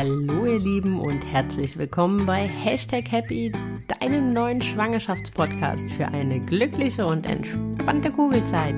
Hallo ihr Lieben und herzlich willkommen bei Hashtag Happy, deinem neuen Schwangerschaftspodcast für eine glückliche und entspannte Kugelzeit.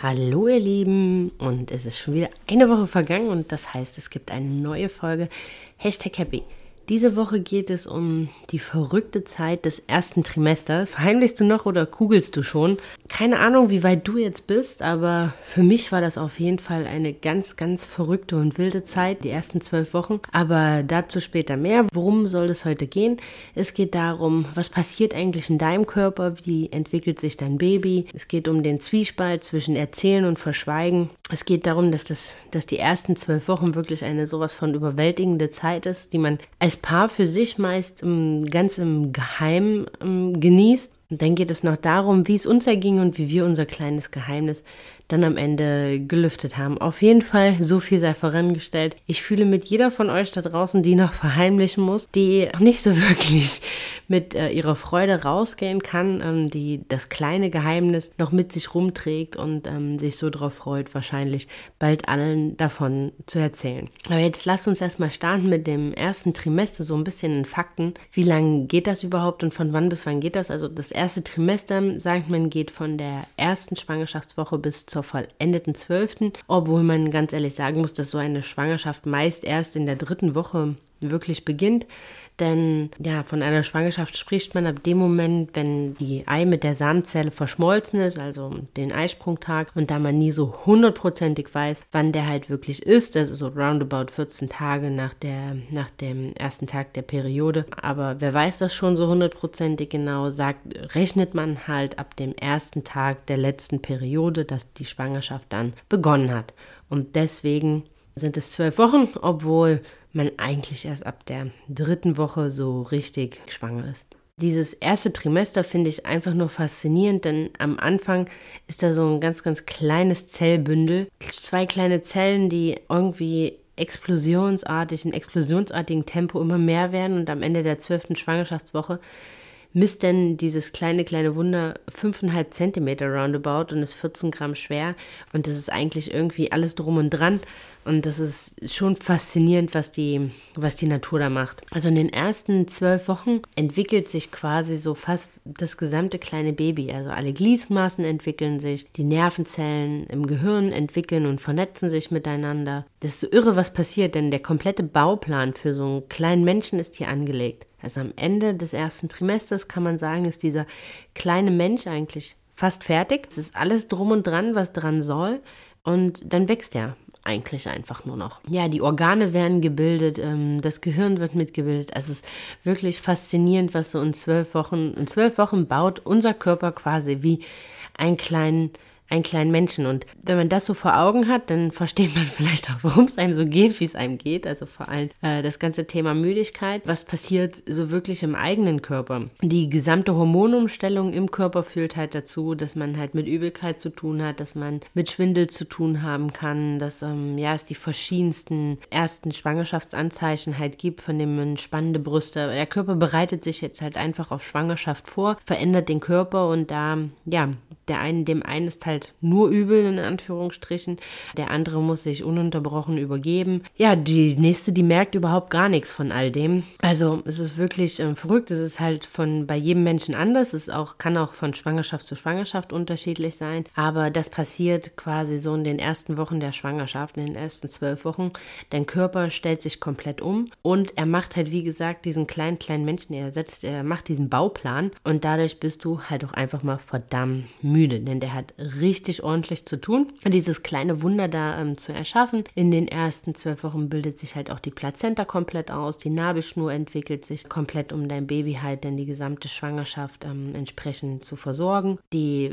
Hallo ihr Lieben und es ist schon wieder eine Woche vergangen und das heißt, es gibt eine neue Folge Hashtag Happy. Diese Woche geht es um die verrückte Zeit des ersten Trimesters. Verheimlichst du noch oder kugelst du schon? Keine Ahnung, wie weit du jetzt bist, aber für mich war das auf jeden Fall eine ganz, ganz verrückte und wilde Zeit, die ersten zwölf Wochen. Aber dazu später mehr. Worum soll es heute gehen? Es geht darum, was passiert eigentlich in deinem Körper? Wie entwickelt sich dein Baby? Es geht um den Zwiespalt zwischen Erzählen und Verschweigen. Es geht darum, dass, das, dass die ersten zwölf Wochen wirklich eine sowas von überwältigende Zeit ist, die man als Paar für sich meist ganz im Geheimen um, genießt. Und dann geht es noch darum, wie es uns erging und wie wir unser kleines Geheimnis dann am Ende gelüftet haben. Auf jeden Fall, so viel sei vorangestellt. Ich fühle mit jeder von euch da draußen, die noch verheimlichen muss, die nicht so wirklich mit äh, ihrer Freude rausgehen kann, ähm, die das kleine Geheimnis noch mit sich rumträgt und ähm, sich so darauf freut, wahrscheinlich bald allen davon zu erzählen. Aber jetzt lasst uns erstmal starten mit dem ersten Trimester, so ein bisschen in Fakten. Wie lange geht das überhaupt und von wann bis wann geht das? Also das erste Trimester, sagt man, geht von der ersten Schwangerschaftswoche bis zur vollendeten Zwölften, obwohl man ganz ehrlich sagen muss, dass so eine Schwangerschaft meist erst in der dritten Woche wirklich beginnt. Denn ja, von einer Schwangerschaft spricht man ab dem Moment, wenn die Ei mit der Samenzelle verschmolzen ist, also den Eisprungtag. Und da man nie so hundertprozentig weiß, wann der halt wirklich ist, das ist so roundabout 14 Tage nach, der, nach dem ersten Tag der Periode. Aber wer weiß das schon so hundertprozentig genau, sagt, rechnet man halt ab dem ersten Tag der letzten Periode, dass die Schwangerschaft dann begonnen hat. Und deswegen sind es zwölf Wochen, obwohl man eigentlich erst ab der dritten Woche so richtig schwanger ist. Dieses erste Trimester finde ich einfach nur faszinierend, denn am Anfang ist da so ein ganz, ganz kleines Zellbündel. Zwei kleine Zellen, die irgendwie explosionsartig, in explosionsartigem Tempo immer mehr werden und am Ende der zwölften Schwangerschaftswoche misst denn dieses kleine, kleine Wunder 5,5 Zentimeter roundabout und ist 14 Gramm schwer. Und das ist eigentlich irgendwie alles drum und dran. Und das ist schon faszinierend, was die, was die Natur da macht. Also in den ersten zwölf Wochen entwickelt sich quasi so fast das gesamte kleine Baby. Also alle Gliedmaßen entwickeln sich, die Nervenzellen im Gehirn entwickeln und vernetzen sich miteinander. Das ist so irre, was passiert, denn der komplette Bauplan für so einen kleinen Menschen ist hier angelegt. Also am Ende des ersten Trimesters kann man sagen, ist dieser kleine Mensch eigentlich fast fertig. Es ist alles drum und dran, was dran soll. Und dann wächst er eigentlich einfach nur noch. Ja, die Organe werden gebildet, ähm, das Gehirn wird mitgebildet. Es ist wirklich faszinierend, was so in zwölf Wochen, in zwölf Wochen baut unser Körper quasi wie einen kleinen einen kleinen Menschen. Und wenn man das so vor Augen hat, dann versteht man vielleicht auch, warum es einem so geht, wie es einem geht. Also vor allem äh, das ganze Thema Müdigkeit. Was passiert so wirklich im eigenen Körper? Die gesamte Hormonumstellung im Körper führt halt dazu, dass man halt mit Übelkeit zu tun hat, dass man mit Schwindel zu tun haben kann, dass ähm, ja, es die verschiedensten ersten Schwangerschaftsanzeichen halt gibt, von dem man spannende Brüste. Der Körper bereitet sich jetzt halt einfach auf Schwangerschaft vor, verändert den Körper und da, ja, der einen, dem einen ist halt nur übel, in Anführungsstrichen. Der andere muss sich ununterbrochen übergeben. Ja, die nächste, die merkt überhaupt gar nichts von all dem. Also es ist wirklich äh, verrückt. Es ist halt von bei jedem Menschen anders. Es auch, kann auch von Schwangerschaft zu Schwangerschaft unterschiedlich sein. Aber das passiert quasi so in den ersten Wochen der Schwangerschaft, in den ersten zwölf Wochen. Dein Körper stellt sich komplett um und er macht halt, wie gesagt, diesen kleinen, kleinen Menschen, er setzt, er macht diesen Bauplan und dadurch bist du halt auch einfach mal verdammt müde, denn der hat richtig ordentlich zu tun, dieses kleine Wunder da ähm, zu erschaffen. In den ersten zwölf Wochen bildet sich halt auch die Plazenta komplett aus, die Nabelschnur entwickelt sich komplett, um dein Baby halt dann die gesamte Schwangerschaft ähm, entsprechend zu versorgen. Die,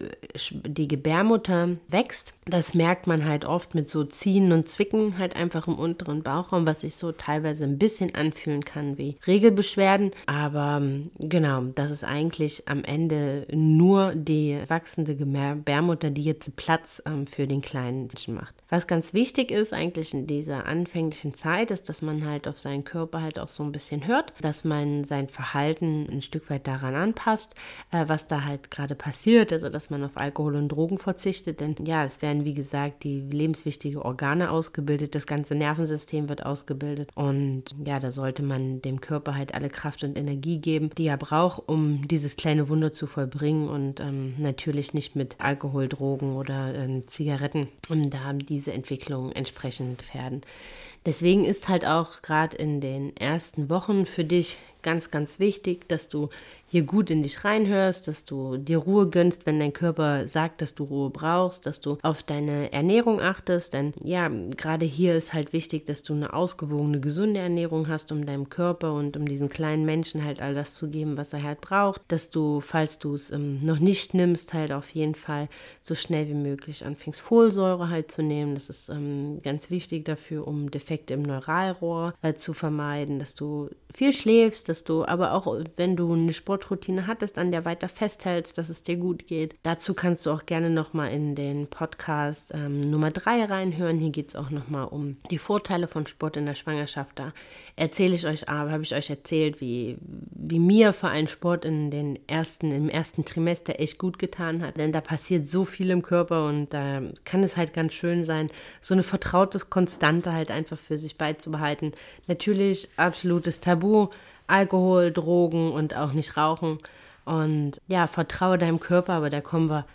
die Gebärmutter wächst. Das merkt man halt oft mit so Ziehen und Zwicken halt einfach im unteren Bauchraum, was sich so teilweise ein bisschen anfühlen kann wie Regelbeschwerden. Aber ähm, genau, das ist eigentlich am Ende nur die wachsende wachsende Gebärmutter, die jetzt Platz ähm, für den kleinen Menschen macht. Was ganz wichtig ist eigentlich in dieser anfänglichen Zeit, ist, dass man halt auf seinen Körper halt auch so ein bisschen hört, dass man sein Verhalten ein Stück weit daran anpasst, äh, was da halt gerade passiert, also dass man auf Alkohol und Drogen verzichtet, denn ja, es werden wie gesagt die lebenswichtigen Organe ausgebildet, das ganze Nervensystem wird ausgebildet und ja, da sollte man dem Körper halt alle Kraft und Energie geben, die er braucht, um dieses kleine Wunder zu vollbringen und ähm, natürlich nicht mit Alkohol, Drogen oder ähm, Zigaretten, um da die diese Entwicklung entsprechend werden. Deswegen ist halt auch gerade in den ersten Wochen für dich ganz, ganz wichtig, dass du hier gut in dich reinhörst, dass du dir Ruhe gönnst, wenn dein Körper sagt, dass du Ruhe brauchst, dass du auf deine Ernährung achtest. Denn ja, gerade hier ist halt wichtig, dass du eine ausgewogene, gesunde Ernährung hast, um deinem Körper und um diesen kleinen Menschen halt all das zu geben, was er halt braucht. Dass du, falls du es ähm, noch nicht nimmst, halt auf jeden Fall so schnell wie möglich anfängst, Folsäure halt zu nehmen. Das ist ähm, ganz wichtig dafür, um Defekte im Neuralrohr äh, zu vermeiden, dass du viel schläfst, dass du aber auch, wenn du eine Sportroutine hattest, an der weiter festhältst, dass es dir gut geht. Dazu kannst du auch gerne nochmal in den Podcast ähm, Nummer 3 reinhören. Hier geht es auch nochmal um die Vorteile von Sport in der Schwangerschaft. Da erzähle ich euch aber, habe ich euch erzählt, wie, wie mir vor allem Sport in den ersten, im ersten Trimester echt gut getan hat. Denn da passiert so viel im Körper und da kann es halt ganz schön sein, so eine vertraute Konstante halt einfach für sich beizubehalten. Natürlich absolutes Tabu, Alkohol, Drogen und auch nicht rauchen. Und ja, vertraue deinem Körper, aber da kommen wir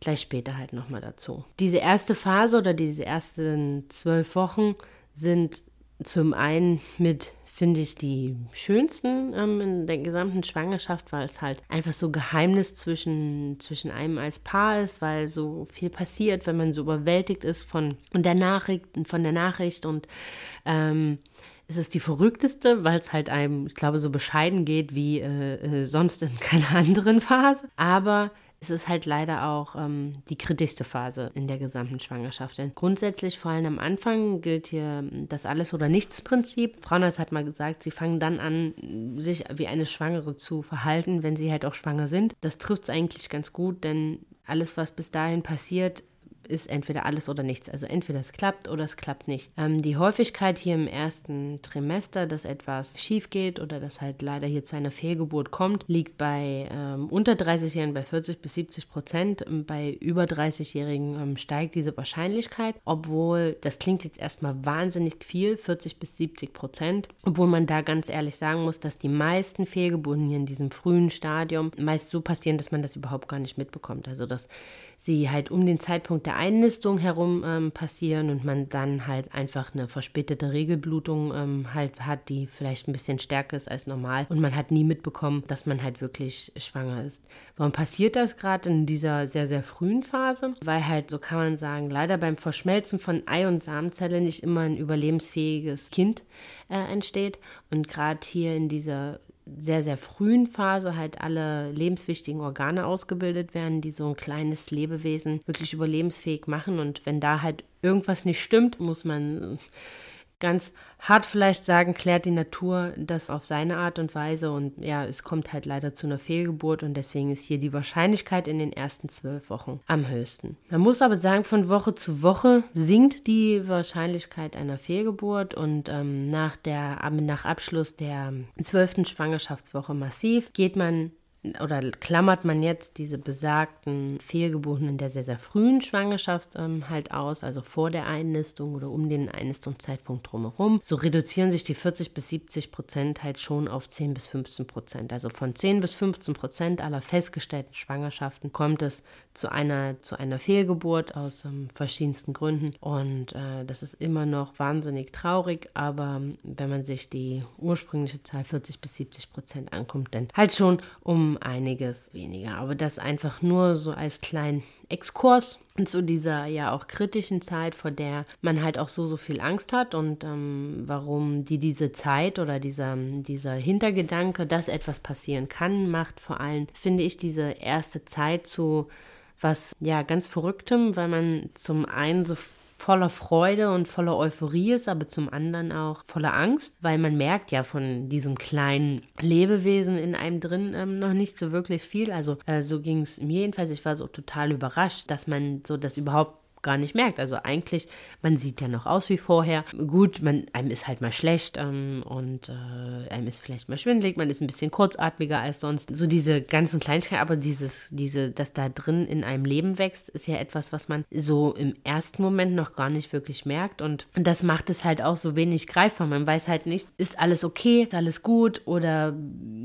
gleich später halt nochmal dazu. Diese erste Phase oder diese ersten zwölf Wochen sind zum einen mit, finde ich, die schönsten ähm, in der gesamten Schwangerschaft, weil es halt einfach so Geheimnis zwischen, zwischen einem als Paar ist, weil so viel passiert, wenn man so überwältigt ist von der Nachricht, von der Nachricht und ähm, es ist die verrückteste, weil es halt einem, ich glaube, so bescheiden geht wie äh, äh, sonst in keiner anderen Phase. Aber es ist halt leider auch ähm, die kritischste Phase in der gesamten Schwangerschaft. Denn grundsätzlich, vor allem am Anfang, gilt hier das Alles- oder Nichts-Prinzip. Frauenarzt hat mal gesagt, sie fangen dann an, sich wie eine Schwangere zu verhalten, wenn sie halt auch schwanger sind. Das trifft es eigentlich ganz gut, denn alles, was bis dahin passiert, ist entweder alles oder nichts. Also entweder es klappt oder es klappt nicht. Ähm, die Häufigkeit hier im ersten Trimester, dass etwas schief geht oder dass halt leider hier zu einer Fehlgeburt kommt, liegt bei ähm, unter 30-Jährigen bei 40 bis 70 Prozent. Ähm, bei über 30-Jährigen ähm, steigt diese Wahrscheinlichkeit, obwohl das klingt jetzt erstmal wahnsinnig viel, 40 bis 70 Prozent, obwohl man da ganz ehrlich sagen muss, dass die meisten Fehlgeburten hier in diesem frühen Stadium meist so passieren, dass man das überhaupt gar nicht mitbekommt. Also dass sie halt um den Zeitpunkt der Einnistung herum ähm, passieren und man dann halt einfach eine verspätete Regelblutung ähm, halt hat, die vielleicht ein bisschen stärker ist als normal und man hat nie mitbekommen, dass man halt wirklich schwanger ist. Warum passiert das gerade in dieser sehr, sehr frühen Phase? Weil halt, so kann man sagen, leider beim Verschmelzen von Ei- und Samenzelle nicht immer ein überlebensfähiges Kind äh, entsteht und gerade hier in dieser sehr, sehr frühen Phase halt alle lebenswichtigen Organe ausgebildet werden, die so ein kleines Lebewesen wirklich überlebensfähig machen. Und wenn da halt irgendwas nicht stimmt, muss man ganz hart vielleicht sagen, klärt die Natur das auf seine Art und Weise. Und ja, es kommt halt leider zu einer Fehlgeburt. Und deswegen ist hier die Wahrscheinlichkeit in den ersten zwölf Wochen am höchsten. Man muss aber sagen, von Woche zu Woche sinkt die Wahrscheinlichkeit einer Fehlgeburt. Und ähm, nach, der, nach Abschluss der zwölften Schwangerschaftswoche massiv geht man oder klammert man jetzt diese besagten Fehlgeburten in der sehr, sehr frühen Schwangerschaft ähm, halt aus, also vor der Einnistung oder um den Einnistungszeitpunkt drumherum, so reduzieren sich die 40 bis 70 Prozent halt schon auf 10 bis 15 Prozent. Also von 10 bis 15 Prozent aller festgestellten Schwangerschaften kommt es zu einer, zu einer Fehlgeburt aus ähm, verschiedensten Gründen. Und äh, das ist immer noch wahnsinnig traurig, aber wenn man sich die ursprüngliche Zahl 40 bis 70 Prozent ankommt, dann halt schon um einiges weniger. Aber das einfach nur so als kleinen Exkurs zu dieser ja auch kritischen Zeit, vor der man halt auch so, so viel Angst hat und ähm, warum die diese Zeit oder dieser, dieser Hintergedanke, dass etwas passieren kann, macht vor allem, finde ich, diese erste Zeit zu was ja ganz Verrücktem, weil man zum einen so voller Freude und voller Euphorie ist, aber zum anderen auch voller Angst, weil man merkt ja von diesem kleinen Lebewesen in einem drin ähm, noch nicht so wirklich viel. Also äh, so ging es mir jedenfalls. Ich war so total überrascht, dass man so das überhaupt gar nicht merkt. Also eigentlich, man sieht ja noch aus wie vorher. Gut, man, einem ist halt mal schlecht ähm, und äh, einem ist vielleicht mal schwindelig, man ist ein bisschen kurzatmiger als sonst. So diese ganzen Kleinigkeiten, aber dieses, diese, dass da drin in einem Leben wächst, ist ja etwas, was man so im ersten Moment noch gar nicht wirklich merkt. Und das macht es halt auch so wenig greifbar. Man weiß halt nicht, ist alles okay, ist alles gut oder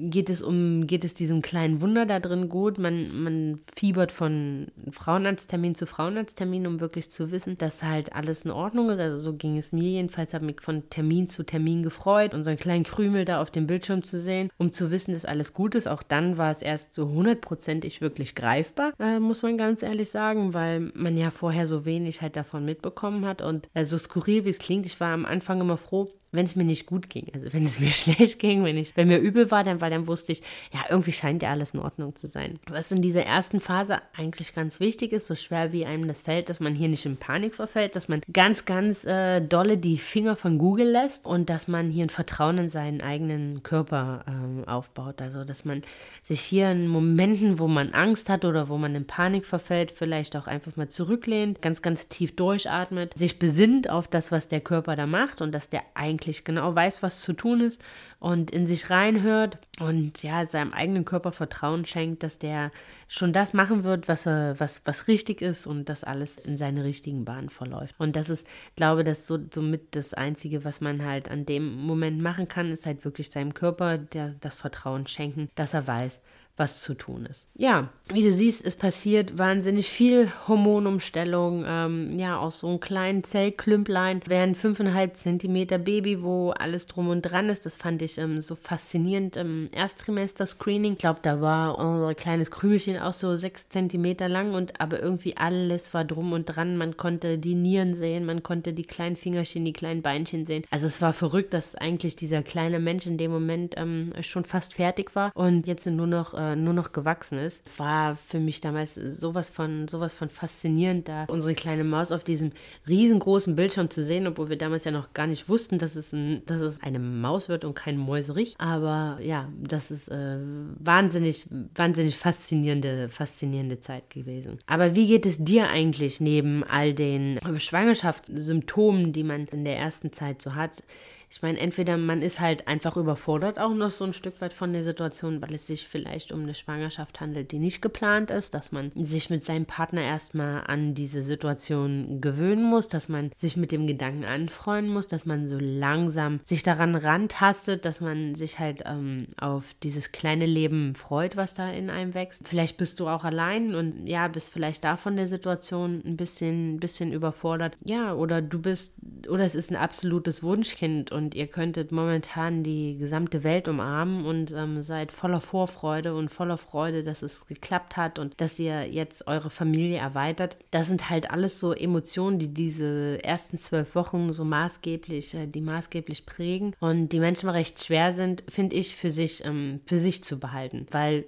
geht es um, geht es diesem kleinen Wunder da drin gut? Man, man fiebert von Frauenarzttermin zu Frauenarzttermin, um wirklich zu wissen, dass halt alles in Ordnung ist. Also so ging es mir jedenfalls, habe mich von Termin zu Termin gefreut, unseren kleinen Krümel da auf dem Bildschirm zu sehen, um zu wissen, dass alles gut ist. Auch dann war es erst so hundertprozentig wirklich greifbar, äh, muss man ganz ehrlich sagen, weil man ja vorher so wenig halt davon mitbekommen hat. Und äh, so skurril wie es klingt, ich war am Anfang immer froh, wenn es mir nicht gut ging. Also wenn es mir schlecht ging, wenn ich, wenn mir übel war, dann, weil dann wusste ich, ja, irgendwie scheint ja alles in Ordnung zu sein. Was in dieser ersten Phase eigentlich ganz wichtig ist, so schwer wie einem das fällt, dass man hier nicht in Panik verfällt, dass man ganz, ganz äh, dolle die Finger von Google lässt und dass man hier ein Vertrauen in seinen eigenen Körper ähm, aufbaut. Also dass man sich hier in Momenten, wo man Angst hat oder wo man in Panik verfällt, vielleicht auch einfach mal zurücklehnt, ganz, ganz tief durchatmet, sich besinnt auf das, was der Körper da macht und dass der eigentlich wirklich genau weiß, was zu tun ist und in sich reinhört und ja, seinem eigenen Körper Vertrauen schenkt, dass der schon das machen wird, was, er, was, was richtig ist und dass alles in seine richtigen Bahnen verläuft. Und das ist, glaube ich, das so somit das Einzige, was man halt an dem Moment machen kann, ist halt wirklich seinem Körper der, das Vertrauen schenken, dass er weiß, was zu tun ist. Ja, wie du siehst, es passiert wahnsinnig viel Hormonumstellung. Ähm, ja, aus so einem kleinen Zellklümplein werden 5,5 Zentimeter Baby, wo alles drum und dran ist. Das fand ich ähm, so faszinierend im Erstrimester-Screening. Ich glaube, da war unser kleines Krümelchen auch so 6 Zentimeter lang und aber irgendwie alles war drum und dran. Man konnte die Nieren sehen, man konnte die kleinen Fingerchen, die kleinen Beinchen sehen. Also es war verrückt, dass eigentlich dieser kleine Mensch in dem Moment ähm, schon fast fertig war und jetzt sind nur noch äh, nur noch gewachsen ist. Es war für mich damals sowas von, sowas von faszinierend, da unsere kleine Maus auf diesem riesengroßen Bildschirm zu sehen, obwohl wir damals ja noch gar nicht wussten, dass es, ein, dass es eine Maus wird und kein Mäuserich. Aber ja, das ist äh, wahnsinnig, wahnsinnig faszinierende, faszinierende Zeit gewesen. Aber wie geht es dir eigentlich neben all den Schwangerschaftssymptomen, die man in der ersten Zeit so hat? Ich meine, entweder man ist halt einfach überfordert auch noch so ein Stück weit von der Situation, weil es sich vielleicht um eine Schwangerschaft handelt, die nicht geplant ist, dass man sich mit seinem Partner erstmal an diese Situation gewöhnen muss, dass man sich mit dem Gedanken anfreunden muss, dass man so langsam sich daran rantastet, dass man sich halt ähm, auf dieses kleine Leben freut, was da in einem wächst. Vielleicht bist du auch allein und ja, bist vielleicht da von der Situation ein bisschen, bisschen überfordert. Ja, oder du bist, oder es ist ein absolutes Wunschkind und ihr könntet momentan die gesamte Welt umarmen und ähm, seid voller Vorfreude und voller Freude, dass es geklappt hat und dass ihr jetzt eure Familie erweitert. Das sind halt alles so Emotionen, die diese ersten zwölf Wochen so maßgeblich, äh, die maßgeblich prägen und die manchmal recht schwer sind, finde ich, für sich, ähm, für sich zu behalten, weil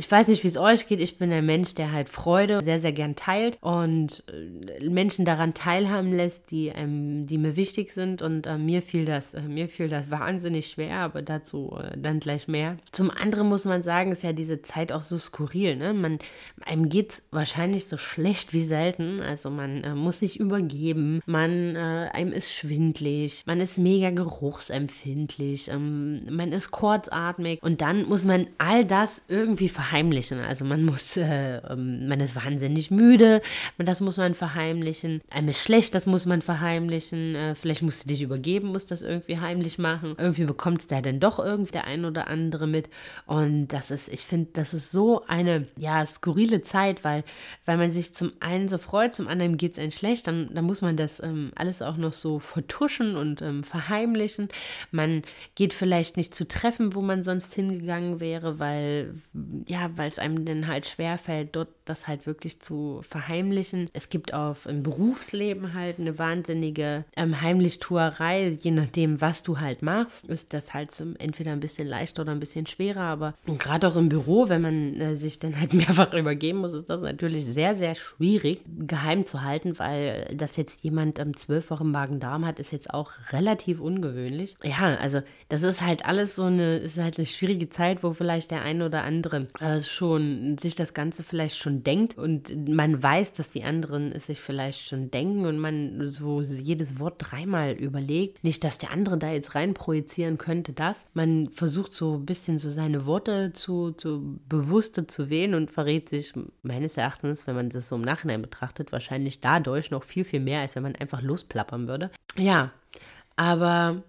ich weiß nicht, wie es euch geht. Ich bin ein Mensch, der halt Freude sehr, sehr gern teilt und äh, Menschen daran teilhaben lässt, die, ähm, die mir wichtig sind. Und äh, mir fiel das, äh, mir fiel das wahnsinnig schwer, aber dazu äh, dann gleich mehr. Zum anderen muss man sagen, ist ja diese Zeit auch so skurril. Ne? Man, einem geht es wahrscheinlich so schlecht wie selten. Also man äh, muss sich übergeben, man, äh, einem ist schwindlig, man ist mega geruchsempfindlich, ähm, man ist kurzatmig und dann muss man all das irgendwie verhalten verheimlichen. Also man muss, äh, ähm, man ist wahnsinnig müde, das muss man verheimlichen. Einem ist schlecht, das muss man verheimlichen. Äh, vielleicht musst du dich übergeben, musst das irgendwie heimlich machen. Irgendwie bekommt es da dann doch irgendwie der ein oder andere mit. Und das ist, ich finde, das ist so eine, ja, skurrile Zeit, weil, weil man sich zum einen so freut, zum anderen geht es einem schlecht, dann, dann muss man das ähm, alles auch noch so vertuschen und ähm, verheimlichen. Man geht vielleicht nicht zu Treffen, wo man sonst hingegangen wäre, weil, ja, ja, weil es einem dann halt schwerfällt, dort das halt wirklich zu verheimlichen. Es gibt auf im Berufsleben halt eine wahnsinnige ähm, Heimlichtuerei, je nachdem, was du halt machst, ist das halt so entweder ein bisschen leichter oder ein bisschen schwerer, aber gerade auch im Büro, wenn man äh, sich dann halt mehrfach übergeben muss, ist das natürlich sehr, sehr schwierig geheim zu halten, weil das jetzt jemand ähm, zwölf Wochen Magen-Darm hat, ist jetzt auch relativ ungewöhnlich. Ja, also das ist halt alles so eine, ist halt eine schwierige Zeit, wo vielleicht der eine oder andere äh, schon sich das Ganze vielleicht schon denkt und man weiß, dass die anderen es sich vielleicht schon denken und man so jedes Wort dreimal überlegt. Nicht, dass der andere da jetzt rein projizieren könnte, das. Man versucht so ein bisschen so seine Worte zu, zu bewusster zu wählen und verrät sich meines Erachtens, wenn man das so im Nachhinein betrachtet, wahrscheinlich dadurch noch viel, viel mehr, als wenn man einfach losplappern würde. Ja, aber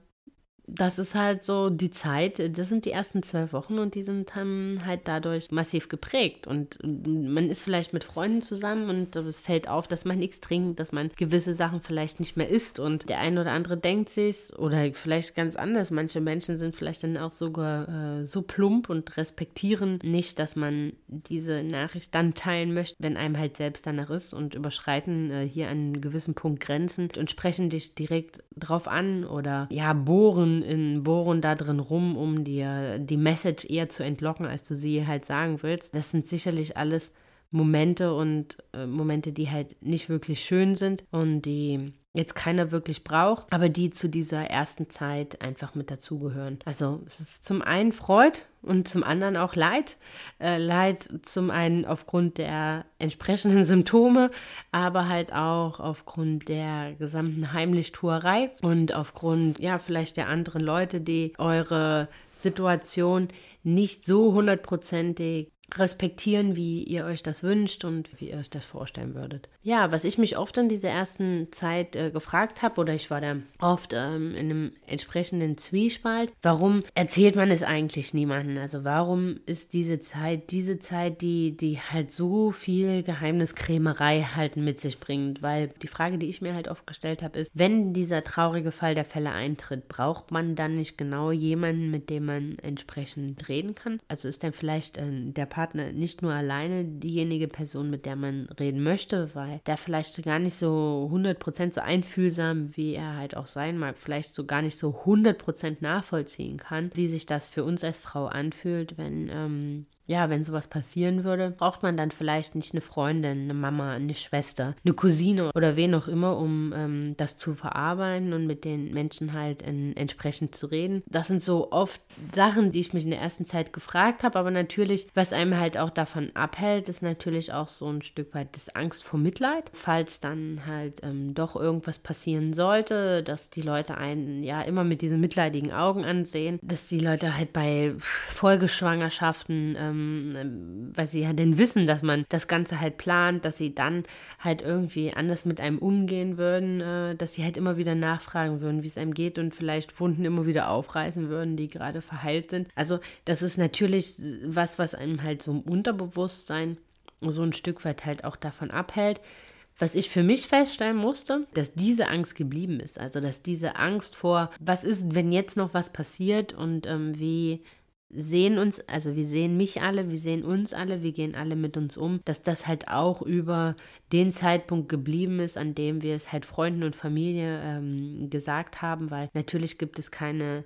das ist halt so die Zeit, das sind die ersten zwölf Wochen und die sind dann halt dadurch massiv geprägt. Und man ist vielleicht mit Freunden zusammen und es fällt auf, dass man nichts trinkt, dass man gewisse Sachen vielleicht nicht mehr isst. Und der eine oder andere denkt sich, oder vielleicht ganz anders, manche Menschen sind vielleicht dann auch sogar äh, so plump und respektieren nicht, dass man diese Nachricht dann teilen möchte, wenn einem halt selbst danach ist und überschreiten äh, hier an einem gewissen Punkt Grenzen und sprechen dich direkt drauf an oder ja, bohren in Bohren da drin rum, um dir die Message eher zu entlocken, als du sie halt sagen willst. Das sind sicherlich alles Momente und äh, Momente, die halt nicht wirklich schön sind und die jetzt keiner wirklich braucht, aber die zu dieser ersten Zeit einfach mit dazugehören. Also es ist zum einen Freud und zum anderen auch Leid. Äh, Leid zum einen aufgrund der entsprechenden Symptome, aber halt auch aufgrund der gesamten Heimlichtuerei und aufgrund, ja, vielleicht der anderen Leute, die eure Situation nicht so hundertprozentig respektieren, wie ihr euch das wünscht und wie ihr euch das vorstellen würdet. Ja, was ich mich oft in dieser ersten Zeit äh, gefragt habe, oder ich war da oft ähm, in einem entsprechenden Zwiespalt, warum erzählt man es eigentlich niemandem? Also warum ist diese Zeit, diese Zeit, die, die halt so viel Geheimniskrämerei halt mit sich bringt? Weil die Frage, die ich mir halt oft gestellt habe, ist, wenn dieser traurige Fall der Fälle eintritt, braucht man dann nicht genau jemanden, mit dem man entsprechend reden kann? Also ist dann vielleicht äh, der Partner Partner nicht nur alleine diejenige Person, mit der man reden möchte, weil der vielleicht gar nicht so 100% so einfühlsam, wie er halt auch sein mag, vielleicht so gar nicht so 100% nachvollziehen kann, wie sich das für uns als Frau anfühlt, wenn ähm, ja, wenn sowas passieren würde, braucht man dann vielleicht nicht eine Freundin, eine Mama, eine Schwester, eine Cousine oder wen auch immer, um ähm, das zu verarbeiten und mit den Menschen halt in, entsprechend zu reden. Das sind so oft Sachen, die ich mich in der ersten Zeit gefragt habe, aber natürlich, was einem halt auch davon abhält, ist natürlich auch so ein Stück weit das Angst vor Mitleid. Falls dann halt ähm, doch irgendwas passieren sollte, dass die Leute einen ja immer mit diesen mitleidigen Augen ansehen, dass die Leute halt bei Folgeschwangerschaften ähm, ähm, weil sie ja denn wissen, dass man das Ganze halt plant, dass sie dann halt irgendwie anders mit einem umgehen würden, äh, dass sie halt immer wieder nachfragen würden, wie es einem geht und vielleicht Wunden immer wieder aufreißen würden, die gerade verheilt sind. Also das ist natürlich was, was einem halt so im Unterbewusstsein so ein Stück weit halt auch davon abhält. Was ich für mich feststellen musste, dass diese Angst geblieben ist. Also, dass diese Angst vor, was ist, wenn jetzt noch was passiert und ähm, wie sehen uns, also wir sehen mich alle, wir sehen uns alle, wir gehen alle mit uns um, dass das halt auch über den Zeitpunkt geblieben ist, an dem wir es halt Freunden und Familie ähm, gesagt haben, weil natürlich gibt es keine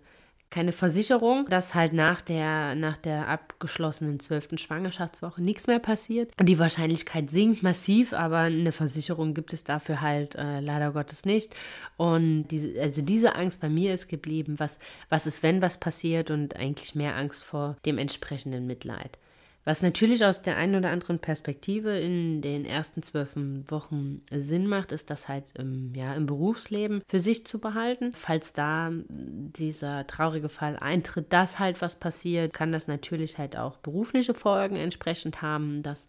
keine Versicherung, dass halt nach der, nach der abgeschlossenen zwölften Schwangerschaftswoche nichts mehr passiert. Die Wahrscheinlichkeit sinkt massiv, aber eine Versicherung gibt es dafür halt äh, leider Gottes nicht. Und diese, also diese Angst bei mir ist geblieben, was, was ist, wenn was passiert und eigentlich mehr Angst vor dem entsprechenden Mitleid. Was natürlich aus der einen oder anderen Perspektive in den ersten zwölf Wochen Sinn macht, ist das halt im, ja, im Berufsleben für sich zu behalten. Falls da dieser traurige Fall eintritt, dass halt was passiert, kann das natürlich halt auch berufliche Folgen entsprechend haben, dass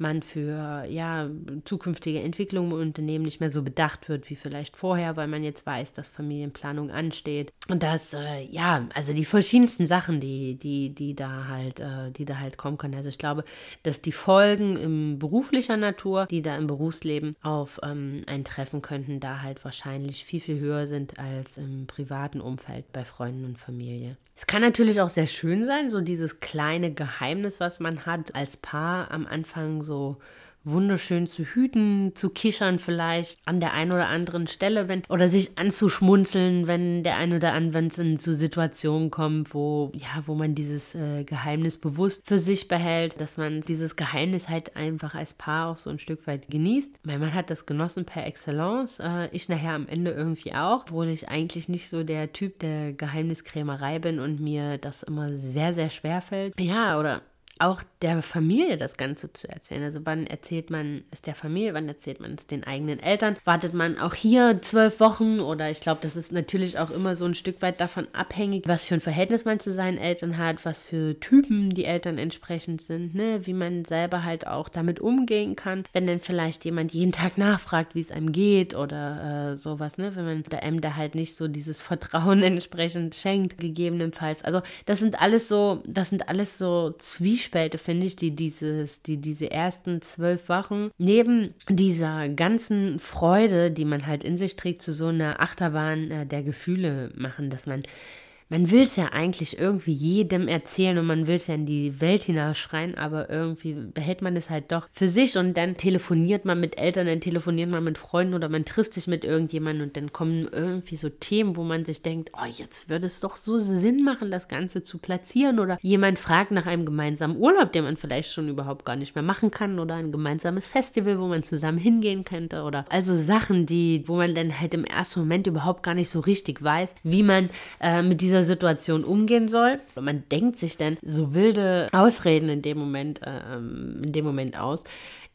man für ja, zukünftige Entwicklungen im Unternehmen nicht mehr so bedacht wird wie vielleicht vorher, weil man jetzt weiß, dass Familienplanung ansteht. Und das, äh, ja, also die verschiedensten Sachen, die, die, die da halt, äh, die da halt kommen können. Also ich glaube, dass die Folgen im beruflicher Natur, die da im Berufsleben auf ähm, einen treffen könnten, da halt wahrscheinlich viel, viel höher sind als im privaten Umfeld bei Freunden und Familie. Es kann natürlich auch sehr schön sein, so dieses kleine Geheimnis, was man hat als Paar am Anfang so wunderschön zu hüten, zu kichern vielleicht an der einen oder anderen Stelle, wenn oder sich anzuschmunzeln, wenn der ein oder andere so Situationen kommt, wo ja, wo man dieses äh, Geheimnis bewusst für sich behält, dass man dieses Geheimnis halt einfach als Paar auch so ein Stück weit genießt. Mein Mann hat das genossen per Excellence, äh, ich nachher am Ende irgendwie auch, obwohl ich eigentlich nicht so der Typ der Geheimniskrämerei bin und mir das immer sehr sehr schwer fällt. Ja, oder auch der Familie das Ganze zu erzählen. Also wann erzählt man es der Familie, wann erzählt man es den eigenen Eltern? Wartet man auch hier zwölf Wochen oder ich glaube, das ist natürlich auch immer so ein Stück weit davon abhängig, was für ein Verhältnis man zu seinen Eltern hat, was für Typen die Eltern entsprechend sind, ne? wie man selber halt auch damit umgehen kann, wenn dann vielleicht jemand jeden Tag nachfragt, wie es einem geht oder äh, sowas, ne? wenn man der einem da halt nicht so dieses Vertrauen entsprechend schenkt, gegebenenfalls. Also das sind alles so, das sind alles so Zwiespältige Zwiespälte, finde ich, die dieses, die diese ersten zwölf Wochen neben dieser ganzen Freude, die man halt in sich trägt, zu so einer Achterbahn äh, der Gefühle machen, dass man man will es ja eigentlich irgendwie jedem erzählen und man will es ja in die Welt hinausschreien, aber irgendwie behält man es halt doch für sich und dann telefoniert man mit Eltern, dann telefoniert man mit Freunden oder man trifft sich mit irgendjemandem und dann kommen irgendwie so Themen, wo man sich denkt, oh, jetzt würde es doch so Sinn machen, das Ganze zu platzieren oder jemand fragt nach einem gemeinsamen Urlaub, den man vielleicht schon überhaupt gar nicht mehr machen kann oder ein gemeinsames Festival, wo man zusammen hingehen könnte oder also Sachen, die, wo man dann halt im ersten Moment überhaupt gar nicht so richtig weiß, wie man äh, mit dieser dieser Situation umgehen soll. Und man denkt sich dann so wilde Ausreden in dem Moment, äh, in dem Moment aus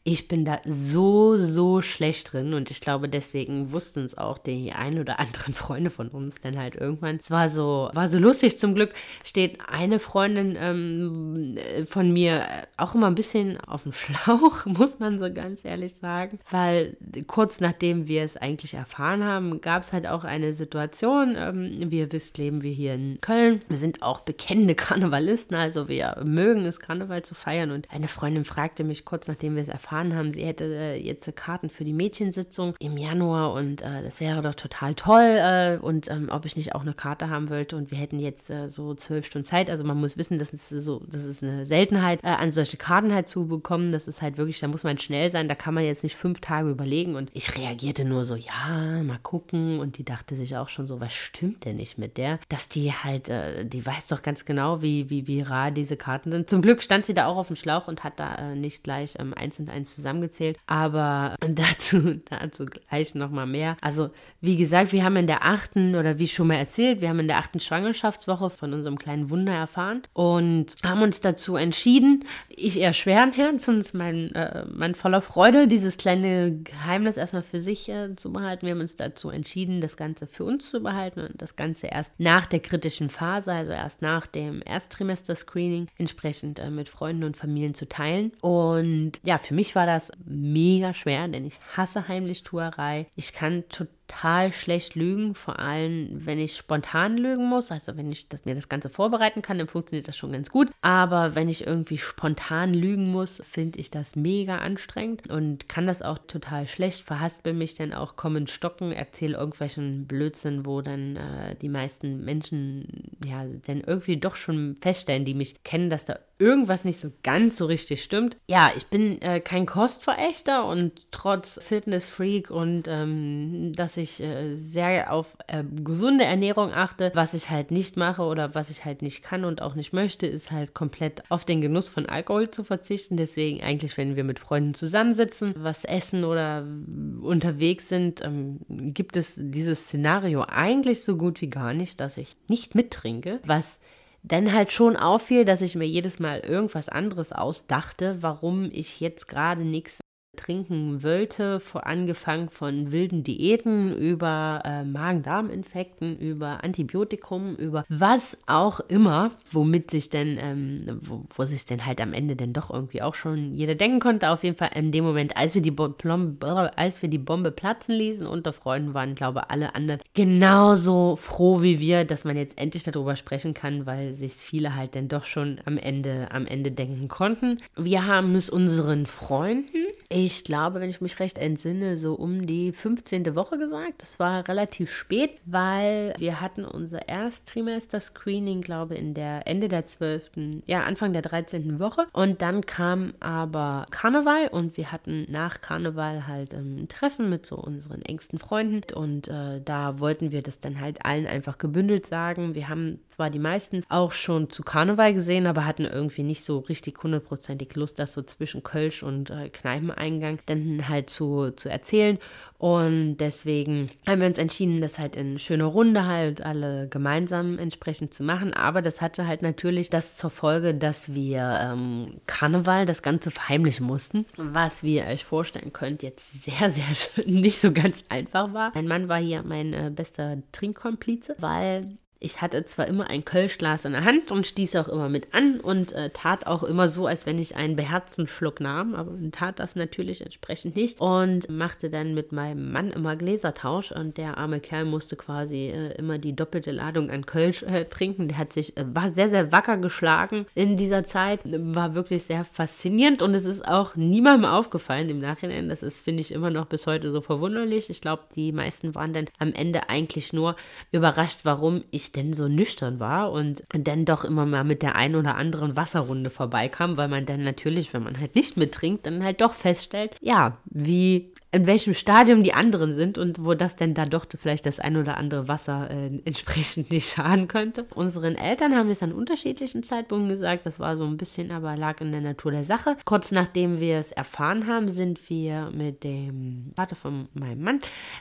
ich bin da so, so schlecht drin und ich glaube, deswegen wussten es auch die ein oder anderen Freunde von uns dann halt irgendwann. Es war so, war so lustig. Zum Glück steht eine Freundin ähm, von mir auch immer ein bisschen auf dem Schlauch, muss man so ganz ehrlich sagen, weil kurz nachdem wir es eigentlich erfahren haben, gab es halt auch eine Situation. Ähm, wie ihr wisst, leben wir hier in Köln. Wir sind auch bekennende Karnevalisten, also wir mögen es, Karneval zu feiern und eine Freundin fragte mich kurz nachdem wir es erfahren erfahren haben, sie hätte äh, jetzt Karten für die Mädchensitzung im Januar und äh, das wäre doch total toll äh, und ähm, ob ich nicht auch eine Karte haben wollte und wir hätten jetzt äh, so zwölf Stunden Zeit. Also man muss wissen, das ist so, das ist eine Seltenheit, äh, an solche Karten halt zu bekommen. Das ist halt wirklich, da muss man schnell sein, da kann man jetzt nicht fünf Tage überlegen und ich reagierte nur so, ja, mal gucken und die dachte sich auch schon so, was stimmt denn nicht mit der, dass die halt, äh, die weiß doch ganz genau, wie, wie, wie rar diese Karten sind. Zum Glück stand sie da auch auf dem Schlauch und hat da nicht gleich ähm, eins und eins eins zusammengezählt, aber dazu, dazu gleich nochmal mehr. Also, wie gesagt, wir haben in der achten, oder wie schon mal erzählt, wir haben in der achten Schwangerschaftswoche von unserem kleinen Wunder erfahren und haben uns dazu entschieden, ich eher schweren Herzens, mein äh, Mann voller Freude, dieses kleine Geheimnis erstmal für sich äh, zu behalten. Wir haben uns dazu entschieden, das Ganze für uns zu behalten und das Ganze erst nach der kritischen Phase, also erst nach dem Ersttrimester-Screening, entsprechend äh, mit Freunden und Familien zu teilen. Und ja, für mich war das mega schwer, denn ich hasse Heimlichtuerei. Ich kann total total schlecht lügen, vor allem wenn ich spontan lügen muss. Also wenn ich das, mir das Ganze vorbereiten kann, dann funktioniert das schon ganz gut. Aber wenn ich irgendwie spontan lügen muss, finde ich das mega anstrengend und kann das auch total schlecht. Verhaspel mich dann auch, komme in Stocken, erzähle irgendwelchen Blödsinn, wo dann äh, die meisten Menschen ja dann irgendwie doch schon feststellen, die mich kennen, dass da irgendwas nicht so ganz so richtig stimmt. Ja, ich bin äh, kein Kostverächter und trotz Fitness-Freak und ähm, dass ich äh, sehr auf äh, gesunde Ernährung achte. Was ich halt nicht mache oder was ich halt nicht kann und auch nicht möchte, ist halt komplett auf den Genuss von Alkohol zu verzichten. Deswegen eigentlich, wenn wir mit Freunden zusammensitzen, was essen oder unterwegs sind, ähm, gibt es dieses Szenario eigentlich so gut wie gar nicht, dass ich nicht mittrinke, was dann halt schon auffiel, dass ich mir jedes Mal irgendwas anderes ausdachte, warum ich jetzt gerade nichts trinken wollte, angefangen von wilden Diäten über äh, Magen-Darm-Infekten, über Antibiotikum, über was auch immer, womit sich denn, ähm, wo, wo sich denn halt am Ende denn doch irgendwie auch schon jeder denken konnte. Auf jeden Fall in dem Moment, als wir die, Bo als wir die Bombe platzen ließen unter Freunden waren, glaube ich, alle anderen genauso froh wie wir, dass man jetzt endlich darüber sprechen kann, weil sich viele halt dann doch schon am Ende, am Ende denken konnten. Wir haben es unseren Freunden ich glaube, wenn ich mich recht entsinne, so um die 15. Woche gesagt. Das war relativ spät, weil wir hatten unser Ersttrimester-Screening, glaube ich, in der Ende der 12., ja, Anfang der 13. Woche. Und dann kam aber Karneval und wir hatten nach Karneval halt ähm, ein Treffen mit so unseren engsten Freunden und äh, da wollten wir das dann halt allen einfach gebündelt sagen. Wir haben zwar die meisten auch schon zu Karneval gesehen, aber hatten irgendwie nicht so richtig hundertprozentig Lust, das so zwischen Kölsch und äh, Kneipeneingang dann halt zu, zu erzählen. Und deswegen haben wir uns entschieden, das halt in schöner Runde halt alle gemeinsam entsprechend zu machen. Aber das hatte halt natürlich das zur Folge, dass wir ähm, Karneval das Ganze verheimlichen mussten, was wie ihr euch vorstellen könnt, jetzt sehr, sehr nicht so ganz einfach war. Mein Mann war hier mein äh, bester Trinkkomplize, weil ich hatte zwar immer ein Kölschglas in der Hand und stieß auch immer mit an und äh, tat auch immer so, als wenn ich einen beherzten Schluck nahm, aber tat das natürlich entsprechend nicht und machte dann mit meinem Mann immer Gläsertausch und der arme Kerl musste quasi äh, immer die doppelte Ladung an Kölsch äh, trinken. Der hat sich, äh, war sehr, sehr wacker geschlagen in dieser Zeit, war wirklich sehr faszinierend und es ist auch niemandem aufgefallen im Nachhinein. Das ist, finde ich, immer noch bis heute so verwunderlich. Ich glaube, die meisten waren dann am Ende eigentlich nur überrascht, warum ich denn so nüchtern war und dann doch immer mal mit der einen oder anderen Wasserrunde vorbeikam, weil man dann natürlich, wenn man halt nicht mittrinkt, dann halt doch feststellt, ja, wie in welchem Stadium die anderen sind und wo das denn da doch vielleicht das ein oder andere Wasser äh, entsprechend nicht schaden könnte. Unseren Eltern haben wir es an unterschiedlichen Zeitpunkten gesagt, das war so ein bisschen, aber lag in der Natur der Sache. Kurz nachdem wir es erfahren haben, sind wir mit dem Vater von meinem Mann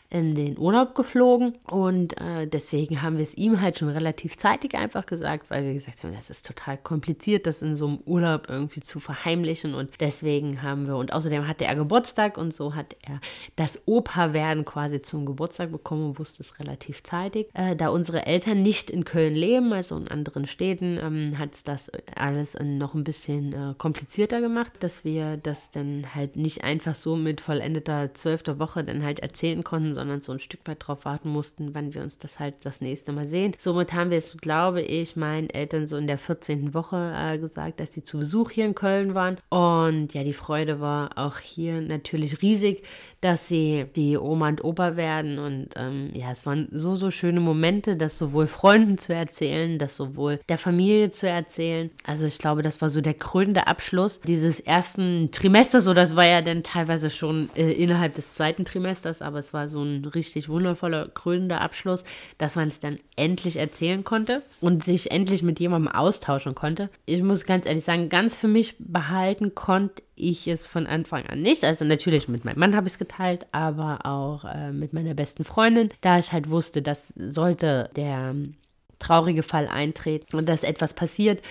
in den Urlaub geflogen und äh, deswegen haben wir es ihm halt schon relativ zeitig einfach gesagt, weil wir gesagt haben, das ist total kompliziert, das in so einem Urlaub irgendwie zu verheimlichen und deswegen haben wir und außerdem hatte er Geburtstag und so hat er das Opa-Werden quasi zum Geburtstag bekommen und wusste es relativ zeitig. Äh, da unsere Eltern nicht in Köln leben, also in anderen Städten, ähm, hat es das alles noch ein bisschen äh, komplizierter gemacht, dass wir das dann halt nicht einfach so mit vollendeter zwölfter Woche dann halt erzählen konnten, sondern so ein Stück weit drauf warten mussten, wann wir uns das halt das nächste Mal sehen. Somit haben wir es, glaube ich, meinen Eltern so in der 14. Woche äh, gesagt, dass sie zu Besuch hier in Köln waren. Und ja, die Freude war auch hier natürlich riesig, dass sie die Oma und Opa werden. Und ähm, ja, es waren so, so schöne Momente, das sowohl Freunden zu erzählen, das sowohl der Familie zu erzählen. Also ich glaube, das war so der krönende Abschluss dieses ersten Trimesters. Oder das war ja dann teilweise schon äh, innerhalb des zweiten Trimesters, aber es war so ein richtig wundervoller krönender Abschluss, dass man es dann endlich erzählen konnte und sich endlich mit jemandem austauschen konnte. Ich muss ganz ehrlich sagen, ganz für mich behalten konnte ich es von Anfang an nicht. Also natürlich mit meinem Mann habe ich es geteilt, aber auch äh, mit meiner besten Freundin, da ich halt wusste, dass sollte der traurige Fall eintreten und dass etwas passiert,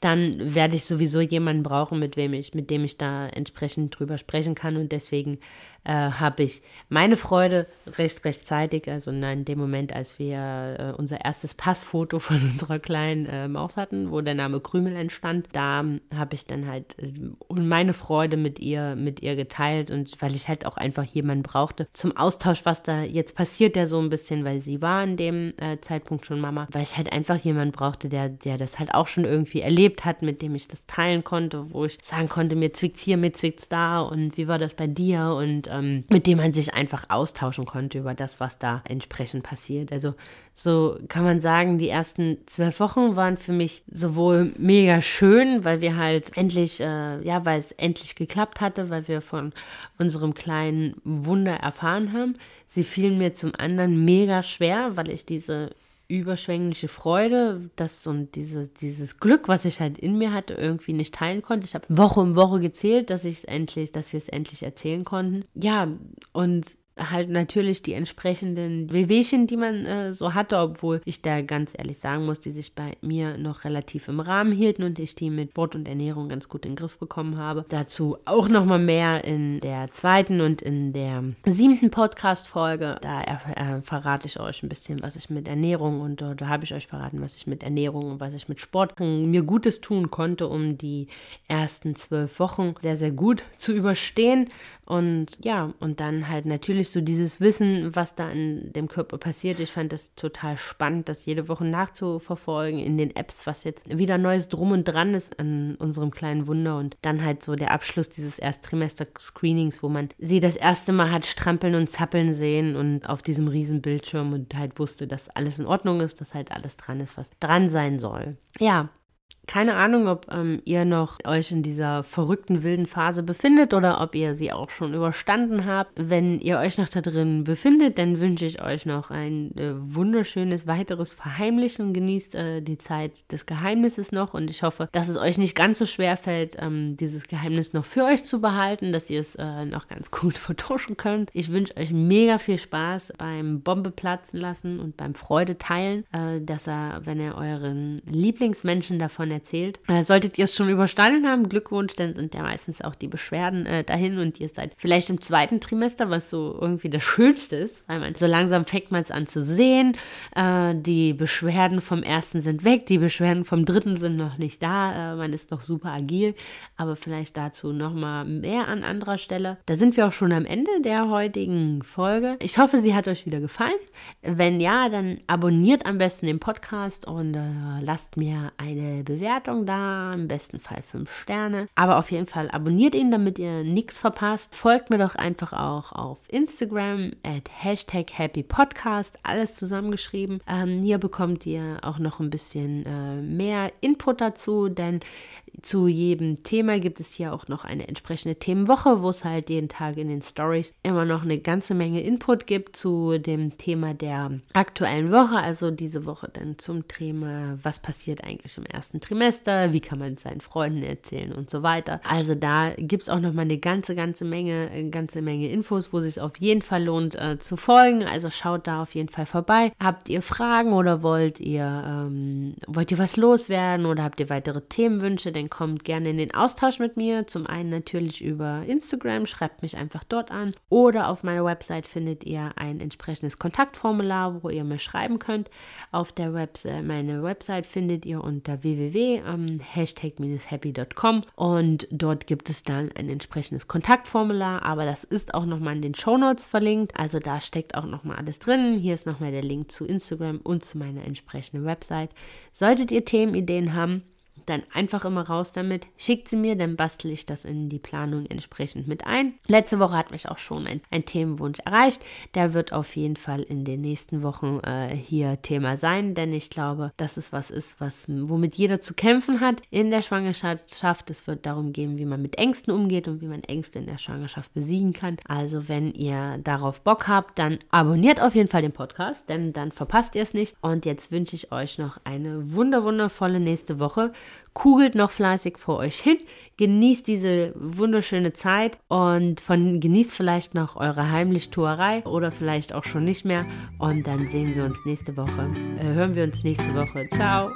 dann werde ich sowieso jemanden brauchen, mit wem ich, mit dem ich da entsprechend drüber sprechen kann. Und deswegen äh, habe ich meine Freude recht rechtzeitig, also in dem Moment, als wir äh, unser erstes Passfoto von unserer kleinen äh, Maus hatten, wo der Name Krümel entstand, da habe ich dann halt äh, meine Freude mit ihr, mit ihr geteilt und weil ich halt auch einfach jemanden brauchte zum Austausch, was da jetzt passiert, der so ein bisschen, weil sie war in dem äh, Zeitpunkt schon Mama, weil ich halt einfach jemanden brauchte, der, der das halt auch schon irgendwie erlebt hat, mit dem ich das teilen konnte, wo ich sagen konnte, mir zwickt's hier, mir zwickt's da und wie war das bei dir? Und ähm, mit dem man sich einfach austauschen konnte über das, was da entsprechend passiert. Also so kann man sagen, die ersten zwölf Wochen waren für mich sowohl mega schön, weil wir halt endlich, äh, ja, weil es endlich geklappt hatte, weil wir von unserem kleinen Wunder erfahren haben. Sie fielen mir zum anderen mega schwer, weil ich diese überschwängliche Freude, das und diese, dieses Glück, was ich halt in mir hatte, irgendwie nicht teilen konnte. Ich habe Woche um Woche gezählt, dass ich es endlich, dass wir es endlich erzählen konnten. Ja, und halt natürlich die entsprechenden Wehwehchen, die man äh, so hatte, obwohl ich da ganz ehrlich sagen muss, die sich bei mir noch relativ im Rahmen hielten und ich die mit Sport und Ernährung ganz gut in den Griff bekommen habe. Dazu auch nochmal mehr in der zweiten und in der siebten Podcast-Folge. Da äh, verrate ich euch ein bisschen, was ich mit Ernährung und äh, da habe ich euch verraten, was ich mit Ernährung und was ich mit Sport mir Gutes tun konnte, um die ersten zwölf Wochen sehr, sehr gut zu überstehen. Und ja, und dann halt natürlich wirklich so dieses Wissen, was da in dem Körper passiert. Ich fand das total spannend, das jede Woche nachzuverfolgen in den Apps, was jetzt wieder Neues drum und dran ist an unserem kleinen Wunder. Und dann halt so der Abschluss dieses Ersttrimester-Screenings, wo man sie das erste Mal hat strampeln und zappeln sehen und auf diesem riesen Bildschirm und halt wusste, dass alles in Ordnung ist, dass halt alles dran ist, was dran sein soll. Ja, keine Ahnung, ob ähm, ihr noch euch in dieser verrückten wilden Phase befindet oder ob ihr sie auch schon überstanden habt. Wenn ihr euch noch da drin befindet, dann wünsche ich euch noch ein äh, wunderschönes weiteres Verheimlichen. Genießt äh, die Zeit des Geheimnisses noch und ich hoffe, dass es euch nicht ganz so schwer fällt, ähm, dieses Geheimnis noch für euch zu behalten, dass ihr es äh, noch ganz gut vertuschen könnt. Ich wünsche euch mega viel Spaß beim Bombe platzen lassen und beim Freude teilen, äh, dass er, wenn ihr euren Lieblingsmenschen davon erzählt. Äh, solltet ihr es schon überstanden haben, Glückwunsch, dann sind ja meistens auch die Beschwerden äh, dahin und ihr seid vielleicht im zweiten Trimester, was so irgendwie das Schönste ist, weil man so langsam fängt man es an zu sehen. Äh, die Beschwerden vom ersten sind weg, die Beschwerden vom dritten sind noch nicht da. Äh, man ist noch super agil, aber vielleicht dazu nochmal mehr an anderer Stelle. Da sind wir auch schon am Ende der heutigen Folge. Ich hoffe, sie hat euch wieder gefallen. Wenn ja, dann abonniert am besten den Podcast und äh, lasst mir eine Bewertung Bewertung da, im besten Fall fünf Sterne. Aber auf jeden Fall abonniert ihn, damit ihr nichts verpasst. Folgt mir doch einfach auch auf Instagram at Hashtag Happy Podcast, alles zusammengeschrieben. Ähm, hier bekommt ihr auch noch ein bisschen äh, mehr Input dazu, denn zu jedem Thema gibt es hier auch noch eine entsprechende Themenwoche, wo es halt jeden Tag in den Stories immer noch eine ganze Menge Input gibt zu dem Thema der aktuellen Woche. Also diese Woche dann zum Thema, was passiert eigentlich im ersten Trimester, wie kann man es seinen Freunden erzählen und so weiter. Also da gibt es auch noch mal eine ganze, ganze Menge, eine ganze Menge Infos, wo es sich auf jeden Fall lohnt äh, zu folgen. Also schaut da auf jeden Fall vorbei. Habt ihr Fragen oder wollt ihr, ähm, wollt ihr was loswerden oder habt ihr weitere Themenwünsche? Dann kommt gerne in den Austausch mit mir. Zum einen natürlich über Instagram, schreibt mich einfach dort an. Oder auf meiner Website findet ihr ein entsprechendes Kontaktformular, wo ihr mir schreiben könnt. Auf der Website, meine Website findet ihr unter www.hashtag-happy.com und dort gibt es dann ein entsprechendes Kontaktformular, aber das ist auch nochmal in den Shownotes verlinkt. Also da steckt auch nochmal alles drin. Hier ist nochmal der Link zu Instagram und zu meiner entsprechenden Website. Solltet ihr Themenideen haben, dann einfach immer raus damit. Schickt sie mir, dann bastel ich das in die Planung entsprechend mit ein. Letzte Woche hat mich auch schon ein, ein Themenwunsch erreicht. Der wird auf jeden Fall in den nächsten Wochen äh, hier Thema sein, denn ich glaube, dass es was ist, was, womit jeder zu kämpfen hat in der Schwangerschaft. Es wird darum gehen, wie man mit Ängsten umgeht und wie man Ängste in der Schwangerschaft besiegen kann. Also, wenn ihr darauf Bock habt, dann abonniert auf jeden Fall den Podcast, denn dann verpasst ihr es nicht. Und jetzt wünsche ich euch noch eine wunder wundervolle nächste Woche kugelt noch fleißig vor euch hin, genießt diese wunderschöne Zeit und von genießt vielleicht noch eure Heimlichtuerei oder vielleicht auch schon nicht mehr und dann sehen wir uns nächste Woche, äh, hören wir uns nächste Woche. Ciao.